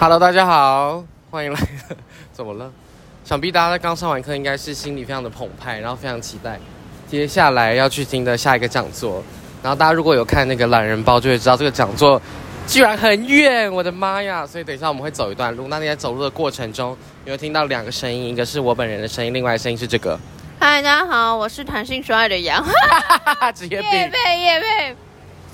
Hello，大家好，欢迎来。怎么了？想必大家在刚上完课，应该是心里非常的澎湃，然后非常期待接下来要去听的下一个讲座。然后大家如果有看那个懒人包，就会知道这个讲座居然很远，我的妈呀！所以等一下我们会走一段路。那你在走路的过程中，你会听到两个声音，一个是我本人的声音，另外的声音是这个。嗨，大家好，我是弹性说爱的杨。职业病，业配业配，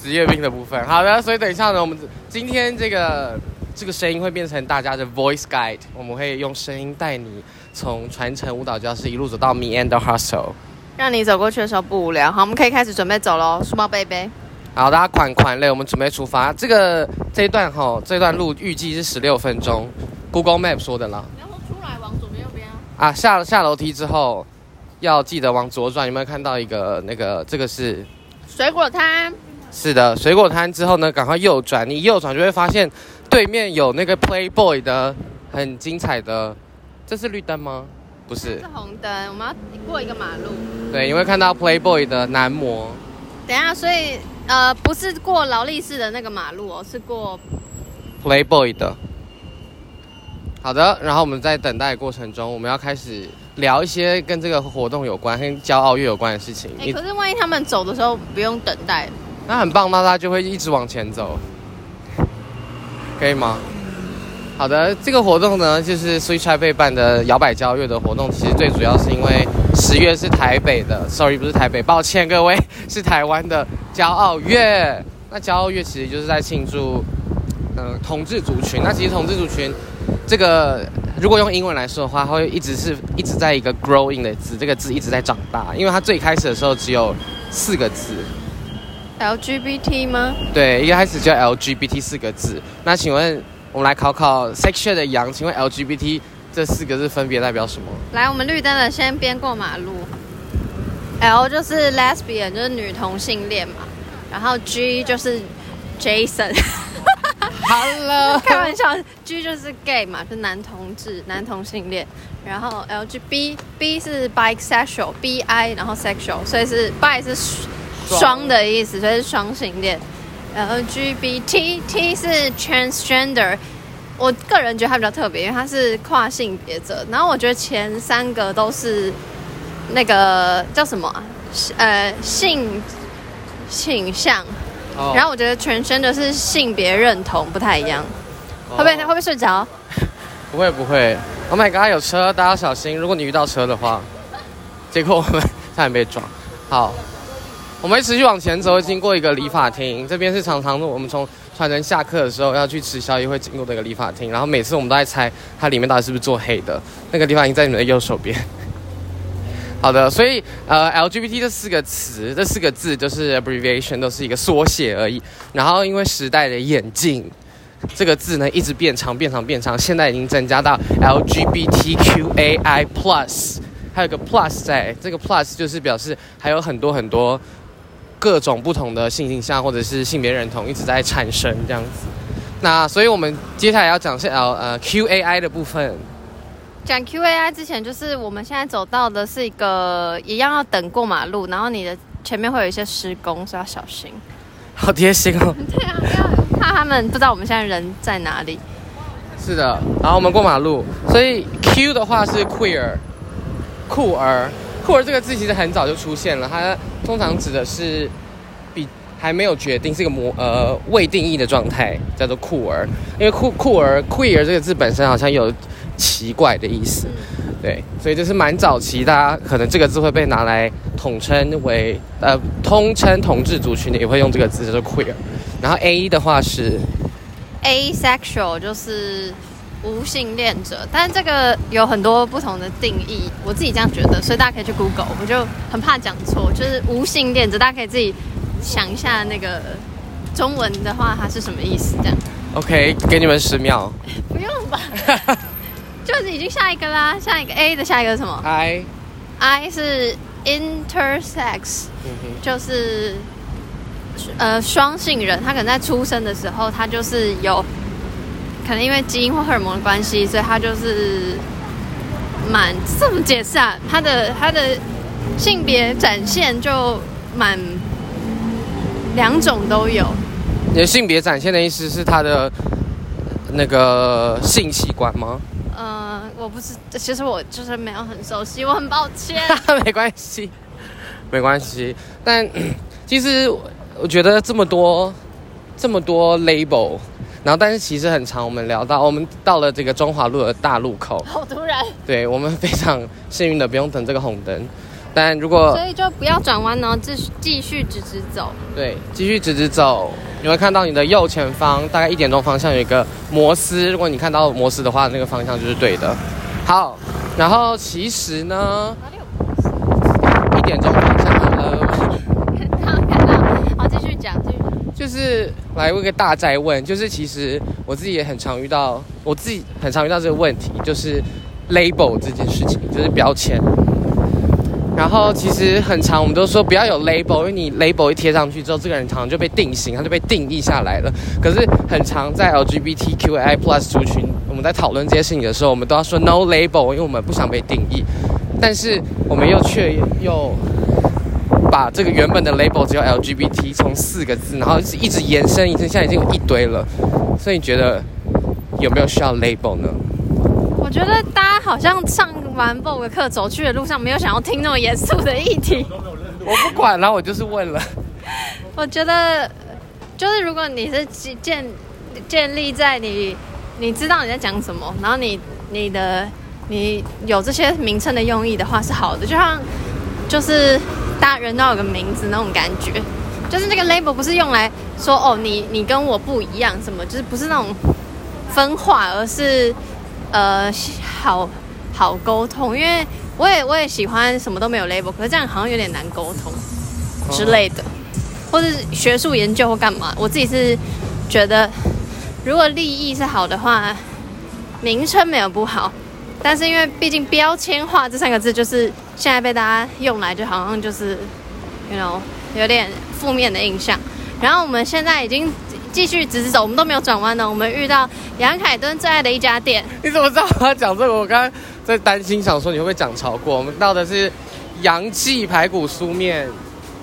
职业病的部分。好的，所以等一下呢，我们今天这个这个声音会变成大家的 voice guide，我们会用声音带你从传承舞蹈教室一路走到 Meander Hustle，让你走过去的时候不无聊。好，我们可以开始准备走喽，书包背背。好，大家款款累，我们准备出发。这个这一段哈，这段路预计是十六分钟，Google Map 说的啦。然后出来往左边右边啊，下了下楼梯之后。要记得往左转，有没有看到一个那个？这个是水果摊。是的，水果摊之后呢，赶快右转。你右转就会发现对面有那个 Playboy 的很精彩的。这是绿灯吗？不是，是红灯。我们要过一个马路。对，你会看到 Playboy 的男模。等一下，所以呃，不是过劳力士的那个马路哦，是过 Playboy 的。好的，然后我们在等待的过程中，我们要开始。聊一些跟这个活动有关、跟骄傲月有关的事情。哎、欸，可是万一他们走的时候不用等待，那很棒，那他就会一直往前走，可以吗？好的，这个活动呢，就是 Switch Taipei 办的摇摆骄傲月的活动。其实最主要是因为十月是台北的，sorry 不是台北，抱歉各位，是台湾的骄傲月。那骄傲月其实就是在庆祝，嗯、呃，同志族群。那其实同志族群这个。如果用英文来说的话，会一直是一直在一个 growing 的字，这个字一直在长大，因为它最开始的时候只有四个字，LGBT 吗？对，一开始叫 LGBT 四个字。那请问我们来考考 section 的羊，请问 LGBT 这四个字分别代表什么？来，我们绿灯的，先边过马路。L 就是 lesbian，就是女同性恋嘛，然后 G 就是 Jason。Hello，开玩笑，G 就是 gay 嘛，就是男同志、男同性恋。然后 LGBT 是 bisexual，bi 然后 sexual，所以是 bi 是双的意思，所以是双性恋。LGBT T 是 transgender，我个人觉得它比较特别，因为它是跨性别者。然后我觉得前三个都是那个叫什么啊？呃，性倾向。Oh. 然后我觉得全身的是性别认同不太一样，oh. 会不会会不会睡着？不会不会。Oh my god，有车，大家小心！如果你遇到车的话，结果我们差点被撞。好，我们会持续往前走，会经过一个理发厅，这边是常常我们从传承下课的时候要去吃宵夜会经过的一个理发厅。然后每次我们都在猜它里面到底是不是做黑的。那个理发厅在你们的右手边。好的，所以呃，LGBT 这四个词，这四个字就是 abbreviation，都是一个缩写而已。然后因为时代的演进，这个字呢一直变长、变长、变长，现在已经增加到 LGBTQAI plus，还有个 plus 在，这个 plus 就是表示还有很多很多各种不同的性倾向或者是性别认同一直在产生这样子。那所以我们接下来要讲是呃呃 QAI 的部分。讲 QAI 之前，就是我们现在走到的是一个一样要等过马路，然后你的前面会有一些施工，所以要小心。好贴心哦。对啊，要怕他们不知道我们现在人在哪里。是的，然后我们过马路，所以 Q 的话是 queer，酷儿，酷儿这个字其实很早就出现了，它通常指的是比还没有决定，是一个模呃未定义的状态，叫做酷儿。因为酷酷儿 queer 这个字本身好像有。奇怪的意思，对，所以就是蛮早期，大家可能这个字会被拿来统称为呃，通称同志族群的也会用这个字，叫做 queer。然后 A 的话是 asexual，就是无性恋者，但是这个有很多不同的定义，我自己这样觉得，所以大家可以去 Google，我就很怕讲错，就是无性恋者，大家可以自己想一下那个中文的话它是什么意思，这样。OK，给你们十秒。不用吧。就是已经下一个啦，下一个 A 的下一个是什么？I，I 是 intersex，就是呃双性人，他可能在出生的时候，他就是有可能因为基因或荷尔蒙的关系，所以他就是蛮这么解释啊，他的他的性别展现就蛮两种都有。你的性别展现的意思是他的。那个性器官吗？呃，我不是，其实我就是没有很熟悉，我很抱歉。没关系，没关系。但其实我觉得这么多这么多 label，然后但是其实很长。我们聊到我们到了这个中华路的大路口，好突然。对，我们非常幸运的不用等这个红灯。但如果所以就不要转弯哦，继续继续直直走。对，继续直直走，你会看到你的右前方，大概一点钟方向有一个摩斯。如果你看到摩斯的话，那个方向就是对的。好，然后其实呢，哪里有摩斯？一点钟方向好了。看到看到，好，继续讲，继续讲。就是来问个大哉问，就是其实我自己也很常遇到，我自己很常遇到这个问题，就是 label 这件事情，就是标签。然后其实很常，我们都说不要有 label，因为你 label 一贴上去之后，这个人常常就被定型，他就被定义下来了。可是很常在 LGBTQI Plus 族群，我们在讨论这些事情的时候，我们都要说 no label，因为我们不想被定义。但是我们又却又把这个原本的 label 只有 LGBT 从四个字，然后一直一直延伸，延伸，现在已经有一堆了。所以你觉得有没有需要 label 呢？我觉得大家好像上完 Vogue 课走去的路上，没有想要听那么严肃的议题。我不管，然后我就是问了。我觉得，就是如果你是建建立在你你知道你在讲什么，然后你你的你有这些名称的用意的话是好的，就像就是大家人都有个名字那种感觉，就是那个 label 不是用来说哦你你跟我不一样什么，就是不是那种分化，而是。呃，好好沟通，因为我也我也喜欢什么都没有 label，可是这样好像有点难沟通之类的，或者是学术研究或干嘛。我自己是觉得，如果利益是好的话，名称没有不好，但是因为毕竟标签化这三个字就是现在被大家用来，就好像就是，you know，有点负面的印象。然后我们现在已经。继续直直走，我们都没有转弯呢。我们遇到杨凯敦最爱的一家店。你怎么知道我要讲这个？我刚刚在担心，想说你会不会讲超过。我们到的是杨记排骨酥面，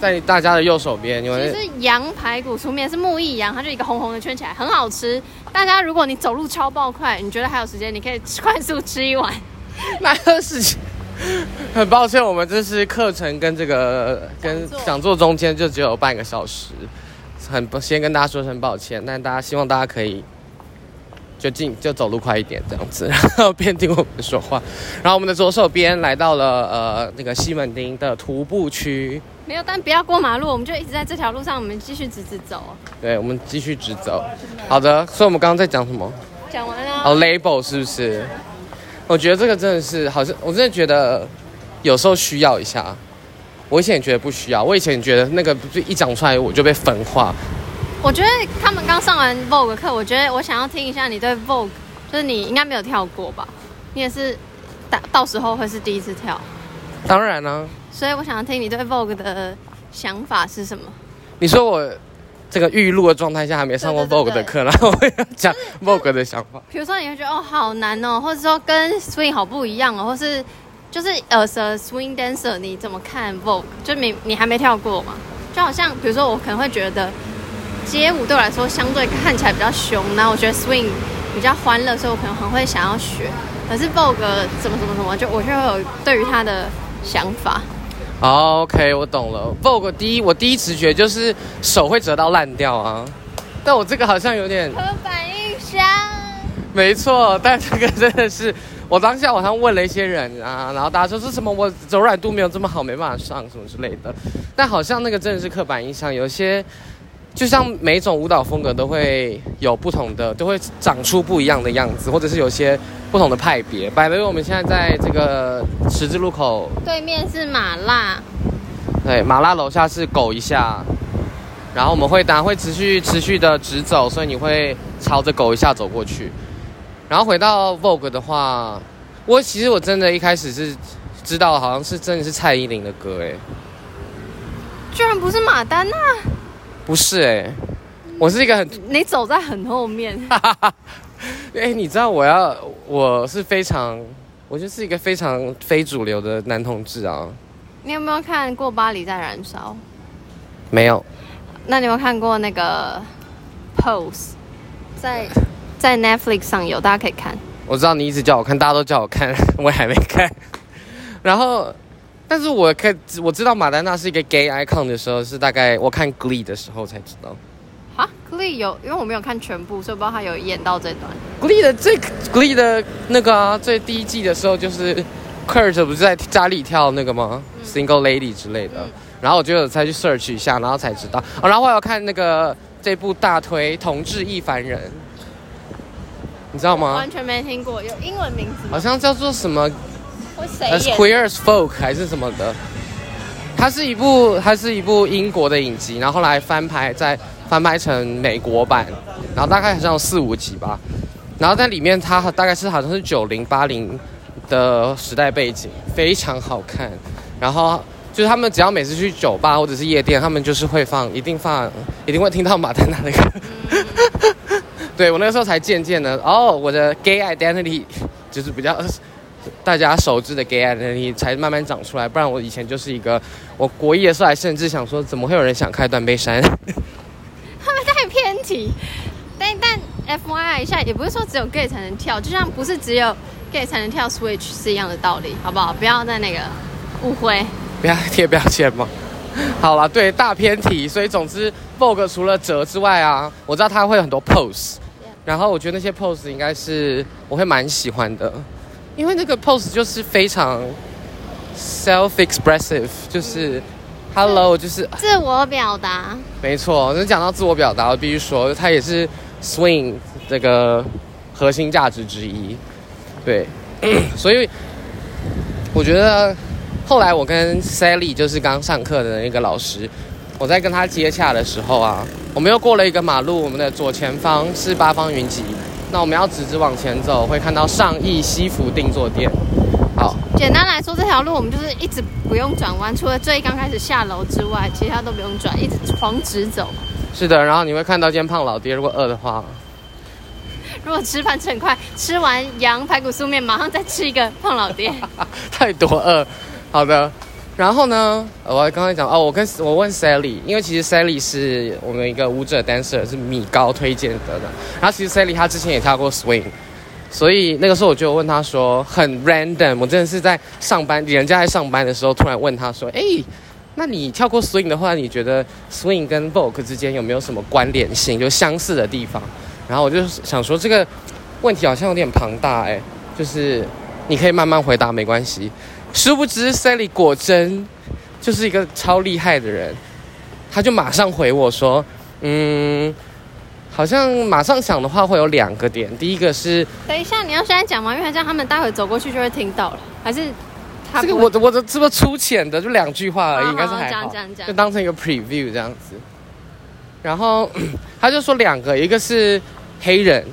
在大家的右手边。因为其实羊排骨粗面是木易羊，它就一个红红的圈起来，很好吃。大家如果你走路超爆快，你觉得还有时间，你可以快速吃一碗。那个事情，很抱歉，我们这是课程跟这个跟讲座中间就只有半个小时。很不先跟大家说声抱歉，但大家希望大家可以就进就走路快一点这样子，然后边听我们说话。然后我们的左手边来到了呃那个西门町的徒步区，没有，但不要过马路，我们就一直在这条路上，我们继续直直走。对，我们继续直走。好的，所以我们刚刚在讲什么？讲完了。哦，label 是不是？我觉得这个真的是好像，我真的觉得有时候需要一下。我以前也觉得不需要，我以前觉得那个一讲出来我就被分化。我觉得他们刚上完 Vogue 课，我觉得我想要听一下你对 Vogue，就是你应该没有跳过吧？你也是，到到时候会是第一次跳。当然呢、啊。所以我想要听你对 Vogue 的想法是什么？你说我这个预录的状态下还没上过 Vogue 的课，然后我要讲 Vogue 的想法。比如说你会觉得哦好难哦，或者说跟 Swing 好不一样哦，或是。就是呃，as a swing dancer，你怎么看 Vogue？就你你还没跳过嘛？就好像比如说，我可能会觉得街舞对我来说相对看起来比较凶，然后我觉得 swing 比较欢乐，所以我可能很会想要学。可是 Vogue 怎么怎么怎么，就我就会有对于他的想法。Oh, OK，我懂了。Vogue 第一，我第一直觉就是手会折到烂掉啊。但我这个好像有点刻板印象。没错，但这个真的是。我当下晚上问了一些人啊，然后大家说是什么？我柔软度没有这么好，没办法上什么之类的。但好像那个真的是刻板印象，有些就像每种舞蹈风格都会有不同的，都会长出不一样的样子，或者是有些不同的派别。摆了，因为我们现在在这个十字路口，对面是马辣，对，马辣楼下是狗一下，然后我们会当然会持续持续的直走，所以你会朝着狗一下走过去。然后回到 Vogue 的话，我其实我真的一开始是知道，好像是真的是蔡依林的歌，哎，居然不是马丹娜？不是哎，我是一个很你走在很后面，哎，你知道我要我是非常，我就是一个非常非主流的男同志啊。你有没有看过《巴黎在燃烧》？没有。那你有没有看过那个 Pose 在？在 Netflix 上有，大家可以看。我知道你一直叫我看，大家都叫我看，我还没看。然后，但是我看我知道马丹娜是一个 gay icon 的时候，是大概我看 Glee 的时候才知道。啊，Glee 有，因为我没有看全部，所以不知道他有演到这段。Glee 的最 Glee 的那个啊，最第一季的时候，就是 Kurt 不是在家里跳那个吗、嗯、？Single Lady 之类的。嗯、然后我就才去 search 一下，然后才知道。哦、然后我有看那个这部大推《同志亦凡人》。你知道吗？完全没听过，有英文名字。好像叫做什么？As Queer as Folk 还是什么的？它是一部，它是一部英国的影集，然后后来翻拍，再翻拍成美国版，然后大概好像有四五集吧。然后在里面，它大概是好像是九零八零的时代背景，非常好看。然后就是他们只要每次去酒吧或者是夜店，他们就是会放，一定放，一定会听到马丹娜的歌。嗯 对，我那个时候才渐渐的，哦，我的 gay identity 就是比较大家熟知的 gay identity 才慢慢长出来，不然我以前就是一个，我国一的时候还甚至想说，怎么会有人想开断背山？他们太偏题，但但 FYI 一下，也不是说只有 gay 才能跳，就像不是只有 gay 才能跳 switch 是一样的道理，好不好？不要再那个误会，不要贴标签嘛。好了，对，大偏题，所以总之 Vogue 除了折之外啊，我知道他会有很多 pose。然后我觉得那些 pose 应该是我会蛮喜欢的，因为那个 pose 就是非常 self-expressive，就是、嗯、hello，就是自我表达。没错，那讲到自我表达，我必须说它也是 swing 这个核心价值之一。对，所以我觉得后来我跟 Sally 就是刚上课的那个老师。我在跟他接洽的时候啊，我们又过了一个马路，我们的左前方是八方云集，那我们要直直往前走，会看到上亿西服定做店。好，简单来说，这条路我们就是一直不用转弯，除了最刚开始下楼之外，其他都不用转，一直狂直走。是的，然后你会看到间胖老爹，如果饿的话，如果吃饭吃很快，吃完羊排骨素面，马上再吃一个胖老爹，太多饿。好的。然后呢，我刚才讲哦，我跟我问 Sally，因为其实 Sally 是我们一个舞者 dancer，是米高推荐的。然后其实 Sally 她之前也跳过 swing，所以那个时候我就问她说，很 random，我真的是在上班，人家在上班的时候突然问她说，哎，那你跳过 swing 的话，你觉得 swing 跟 Vogue 之间有没有什么关联性，就相似的地方？然后我就想说这个问题好像有点庞大，哎，就是你可以慢慢回答，没关系。殊不知，Sally 果真就是一个超厉害的人，他就马上回我说：“嗯，好像马上想的话会有两个点，第一个是……等一下，你要现在讲吗？因为这样他们待会走过去就会听到了，还是他？这个我的我的这么粗浅的，就两句话而已，应该是还好，讲讲讲，就当成一个 preview 这样子。然后 他就说两个，一个是黑人。”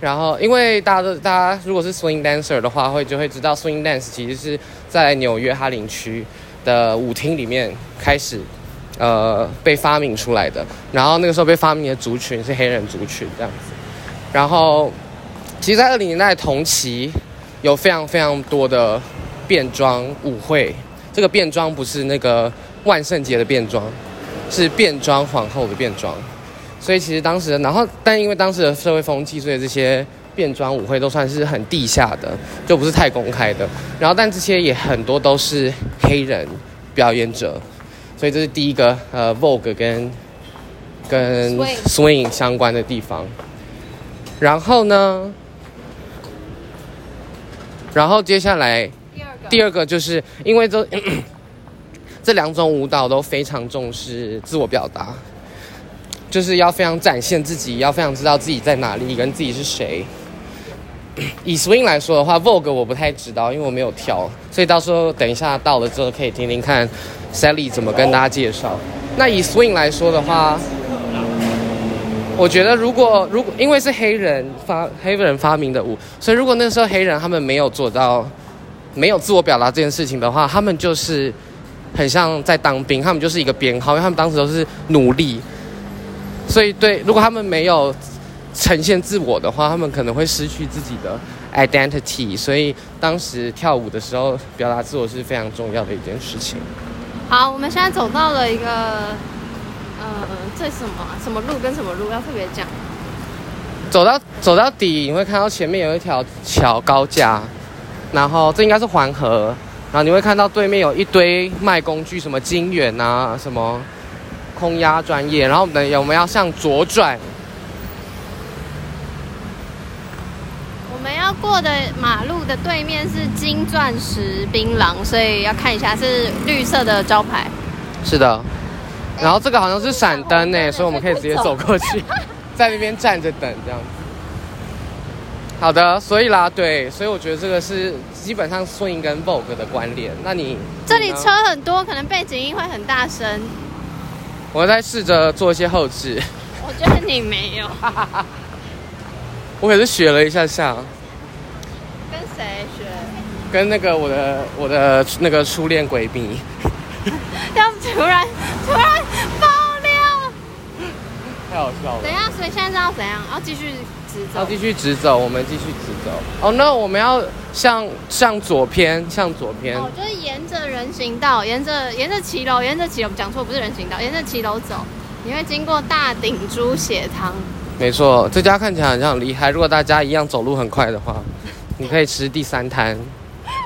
然后，因为大家都，大家如果是 swing dancer 的话，会就会知道 swing dance 其实是在纽约哈林区的舞厅里面开始，呃，被发明出来的。然后那个时候被发明的族群是黑人族群这样子。然后，其实，在二零年代同期，有非常非常多的变装舞会。这个变装不是那个万圣节的变装，是变装皇后的变装。所以其实当时，然后但因为当时的社会风气，所以这些变装舞会都算是很地下的，就不是太公开的。然后但这些也很多都是黑人表演者，所以这是第一个呃 Vogue 跟跟 Swing 相关的地方。然后呢，然后接下来第二个，第二个就是因为这 这两种舞蹈都非常重视自我表达。就是要非常展现自己，要非常知道自己在哪里，跟自己是谁。以 swing 来说的话，Vogue 我不太知道，因为我没有跳，所以到时候等一下到了之后可以听听看 Sally 怎么跟大家介绍。那以 swing 来说的话，我觉得如果如果因为是黑人发黑人发明的舞，所以如果那时候黑人他们没有做到没有自我表达这件事情的话，他们就是很像在当兵，他们就是一个编号，因为他们当时都是奴隶。所以，对，如果他们没有呈现自我的话，他们可能会失去自己的 identity。所以，当时跳舞的时候，表达自我是非常重要的一件事情。好，我们现在走到了一个，呃，这什么什么路跟什么路要特别讲？走到走到底，你会看到前面有一条桥高架，然后这应该是黄河，然后你会看到对面有一堆卖工具，什么金元啊，什么空压专业，然后我们我们要向左转。我们要过的马路的对面是金钻石槟榔，所以要看一下是绿色的招牌。是的，然后这个好像是闪灯呢，所以我们可以直接走过去，在那边站着等这样子。好的，所以啦，对，所以我觉得这个是基本上 swing 跟 vogue 的关联。那你这里车很多，可能背景音会很大声。我在试着做一些后置。我觉得你没有。我可是学了一下下，跟谁学？跟那个我的我的那个初恋闺蜜。要突然突然爆料，太好笑了。等一下，所以现在是要怎样？要继续直走？要继续直走，我们继续直走。哦，那我们要向向左偏，向左偏。哦，就是沿着人行道，沿着沿着骑楼，沿着骑楼，讲错，不是人行道，沿着骑楼走，你会经过大鼎猪血汤。没错，这家看起来好像很厉害。如果大家一样走路很快的话，你可以吃第三摊。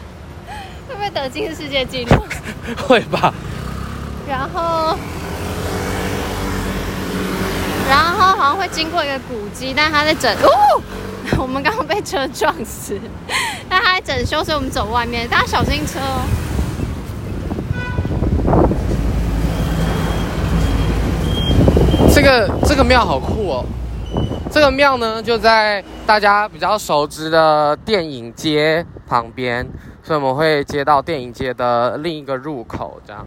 会不会得吉尼斯世界纪录？会吧。然后，然后好像会经过一个古迹，但他在整哦，我们刚刚被车撞死，但他在整修，所以我们走外面，大家小心车哦。这个这个庙好酷哦。这个庙呢，就在大家比较熟知的电影街旁边，所以我们会接到电影街的另一个入口，这样。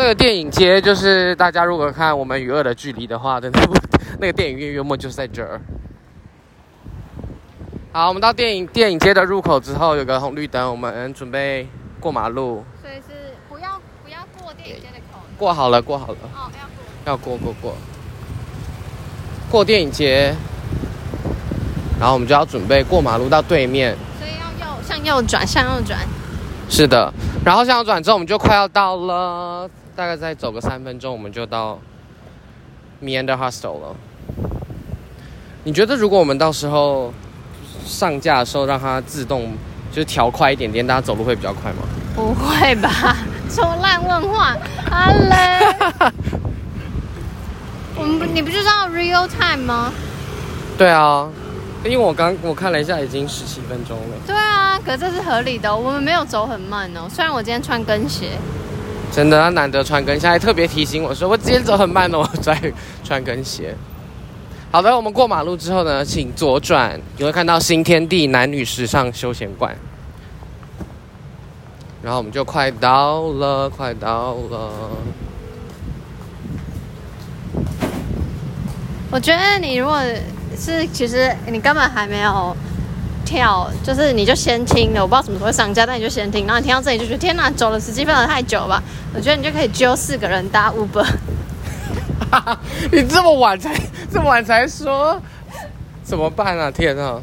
这个电影街就是大家如果看《我们与恶的距离》的话的那部 那个电影院，约莫就是在这儿。好，我们到电影电影街的入口之后，有个红绿灯，我们准备过马路。所以是不要不要过电影街的口。过好了，过好了。哦要过过过，过电影街，然后我们就要准备过马路到对面，所以要右向右转，向右转。是的，然后向右转之后，我们就快要到了，大概再走个三分钟，我们就到 Meander Hostel 了。你觉得如果我们到时候上架的时候让它自动就是调快一点点，大家走路会比较快吗？不会吧？说烂问话，阿雷。我们你不知道 real time 吗？对啊，因为我刚我看了一下，已经十七分钟了。对啊，可是这是合理的，我们没有走很慢哦。虽然我今天穿跟鞋，真的他难得穿跟鞋，还特别提醒我说我今天走很慢哦，我在穿跟鞋。好的，我们过马路之后呢，请左转，你会看到新天地男女时尚休闲馆。然后我们就快到了，快到了。我觉得你如果是其实你根本还没有跳，就是你就先听了，我不知道什么时候会上架，但你就先听，然后你听到这里就觉得天哪，走了十几分钟太久吧？我觉得你就可以揪四个人搭 Uber。你这么晚才这么晚才说，怎么办啊？天哪！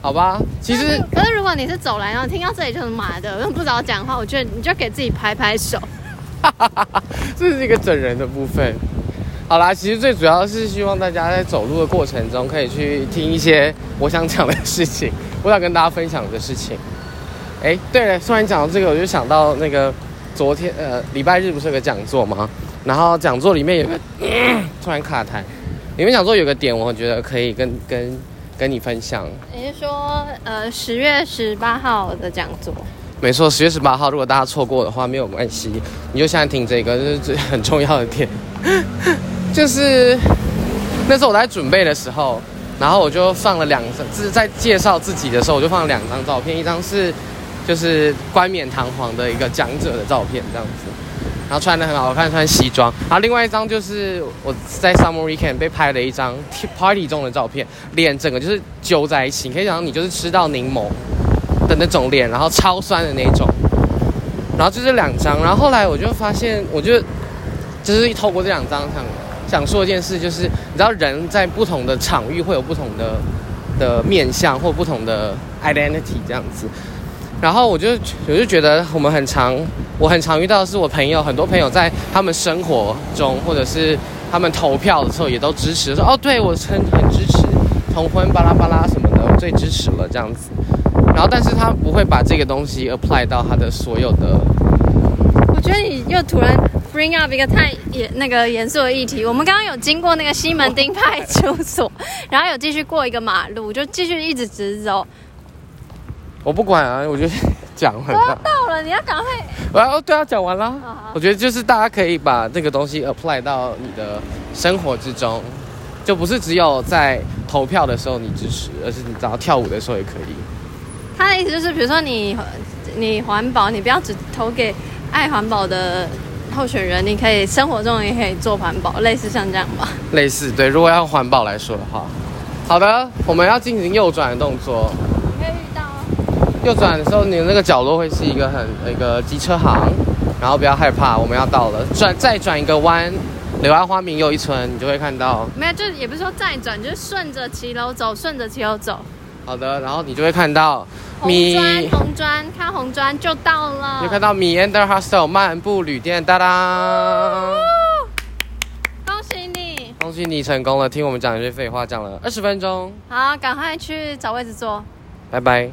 好吧，其实可是如果你是走来然后听到这里就是麻的，我又不知道讲话，我觉得你就给自己拍拍手。这是一个整人的部分。好啦，其实最主要是希望大家在走路的过程中，可以去听一些我想讲的事情，我想跟大家分享的事情。哎，对了，突然讲到这个，我就想到那个昨天呃礼拜日不是有个讲座吗？然后讲座里面有个、呃、突然卡台，里面讲座有个点，我觉得可以跟跟跟你分享。你是说呃十月十八号的讲座？没错，十月十八号，如果大家错过的话没有关系，你就现在听这个，这是最很重要的点。就是那时候我在准备的时候，然后我就放了两张，就是在介绍自己的时候，我就放了两张照片，一张是就是冠冕堂皇的一个讲者的照片，这样子，然后穿的很好看，穿西装，然后另外一张就是我在 Summer Weekend 被拍了一张 party 中的照片，脸整个就是揪在一起，你可以想你就是吃到柠檬的那种脸，然后超酸的那种，然后就这两张，然后后来我就发现，我就就是透过这两张想。想说一件事，就是你知道人在不同的场域会有不同的的面向或不同的 identity 这样子，然后我就我就觉得我们很常，我很常遇到是我朋友很多朋友在他们生活中或者是他们投票的时候也都支持，说哦，对我很很支持同婚巴拉巴拉什么的，我最支持了这样子。然后，但是他不会把这个东西 apply 到他的所有的。我觉得你又突然 bring up 一个太严那个严肃的议题。我们刚刚有经过那个西门町派出所，然后有继续过一个马路，就继续一直直走。我不管啊，我觉得讲完了。都要到了，你要赶快。我要对啊，讲完了。好好我觉得就是大家可以把这个东西 apply 到你的生活之中，就不是只有在投票的时候你支持，而是你只要跳舞的时候也可以。他的意思就是，比如说你你环保，你不要只投给爱环保的候选人，你可以生活中也可以做环保，类似像这样吧。类似对，如果要环保来说的话，好的，我们要进行右转的动作。你可以遇到。右转的时候，你的那个角落会是一个很一个机车行，然后不要害怕，我们要到了，转再转一个弯，柳暗花明又一村，你就会看到。没有，就也不是说再转，就是顺着骑楼走，顺着骑楼走。好的，然后你就会看到。红砖，红砖，看红砖就到了。就看到 Meander Hostel 漫步旅店，哒哒！恭喜你，恭喜你成功了。听我们讲一些废话，讲了二十分钟。好，赶快去找位置坐。拜拜。